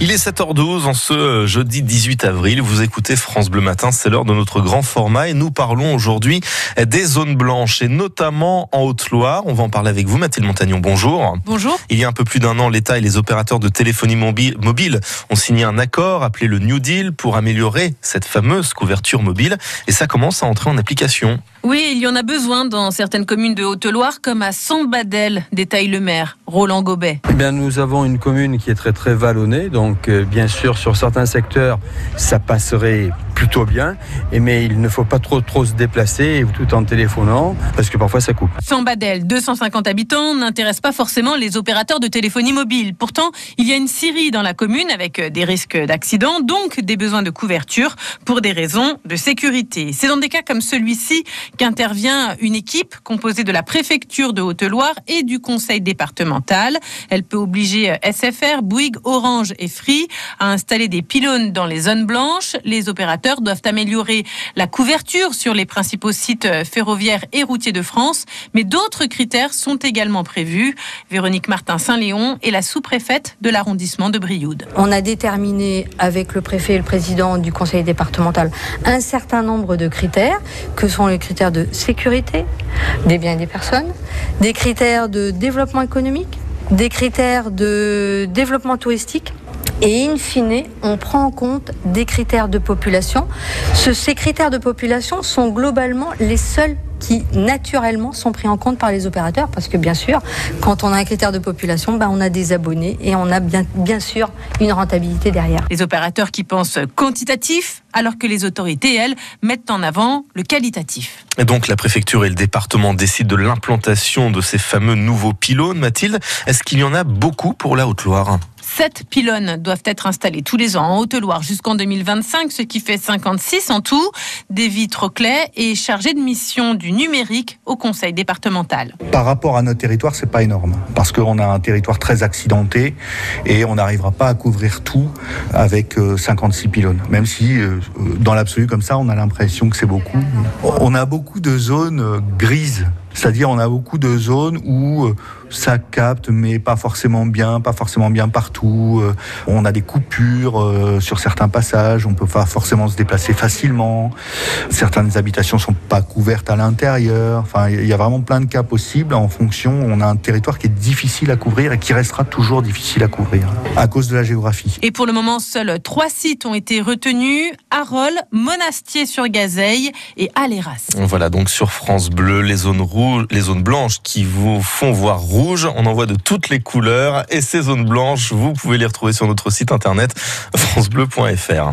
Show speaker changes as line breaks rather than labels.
Il est 7h12 en ce jeudi 18 avril. Vous écoutez France Bleu Matin, c'est l'heure de notre grand format et nous parlons aujourd'hui des zones blanches et notamment en Haute-Loire. On va en parler avec vous, Mathilde Montagnon. Bonjour.
Bonjour.
Il y a un peu plus d'un an, l'État et les opérateurs de téléphonie mobile ont signé un accord appelé le New Deal pour améliorer cette fameuse couverture mobile et ça commence à entrer en application.
Oui, il y en a besoin dans certaines communes de Haute-Loire, comme à Sambadel, détaille le maire, Roland Gobet.
Eh bien, nous avons une commune qui est très très vallonnée, donc euh, bien sûr sur certains secteurs, ça passerait plutôt bien, mais il ne faut pas trop trop se déplacer tout en téléphonant, parce que parfois ça coupe.
Sambadel, 250 habitants, n'intéresse pas forcément les opérateurs de téléphonie mobile. Pourtant, il y a une Syrie dans la commune avec des risques d'accident, donc des besoins de couverture pour des raisons de sécurité. C'est dans des cas comme celui-ci qu'intervient une équipe composée de la préfecture de Haute-Loire et du conseil départemental. Elle peut obliger SFR, Bouygues, Orange et Free à installer des pylônes dans les zones blanches. Les opérateurs doivent améliorer la couverture sur les principaux sites ferroviaires et routiers de France, mais d'autres critères sont également prévus. Véronique Martin-Saint-Léon est la sous-préfète de l'arrondissement de Brioude.
On a déterminé avec le préfet et le président du conseil départemental un certain nombre de critères, que sont les critères de sécurité des biens et des personnes, des critères de développement économique, des critères de développement touristique. Et in fine, on prend en compte des critères de population. ces critères de population sont globalement les seuls qui naturellement sont pris en compte par les opérateurs parce que bien sûr, quand on a un critère de population, ben, on a des abonnés et on a bien, bien sûr une rentabilité derrière.
Les opérateurs qui pensent quantitatif alors que les autorités, elles, mettent en avant le qualitatif.
Et donc la préfecture et le département décident de l'implantation de ces fameux nouveaux pylônes. Mathilde, est-ce qu'il y en a beaucoup pour la Haute-Loire?
Sept pylônes doivent être installés tous les ans en Haute-Loire jusqu'en 2025, ce qui fait 56 en tout. Des vitres clés et chargés de mission du numérique au conseil départemental.
Par rapport à notre territoire, c'est pas énorme parce qu'on a un territoire très accidenté et on n'arrivera pas à couvrir tout avec 56 euh, pylônes. Même si, euh, dans l'absolu, comme ça, on a l'impression que c'est beaucoup. On a beaucoup de zones euh, grises c'est-à-dire on a beaucoup de zones où euh, ça capte, mais pas forcément bien, pas forcément bien partout. Euh, on a des coupures euh, sur certains passages, on peut pas forcément se déplacer facilement. Certaines habitations sont pas couvertes à l'intérieur. Enfin, il y a vraiment plein de cas possibles en fonction. On a un territoire qui est difficile à couvrir et qui restera toujours difficile à couvrir à cause de la géographie.
Et pour le moment, seuls trois sites ont été retenus Arol, Monastier-sur-Gazeille et Aléras.
Voilà donc sur France Bleu les zones rouges les zones blanches qui vous font voir rouge. On en voit de toutes les couleurs et ces zones blanches, vous pouvez les retrouver sur notre site internet francebleu.fr.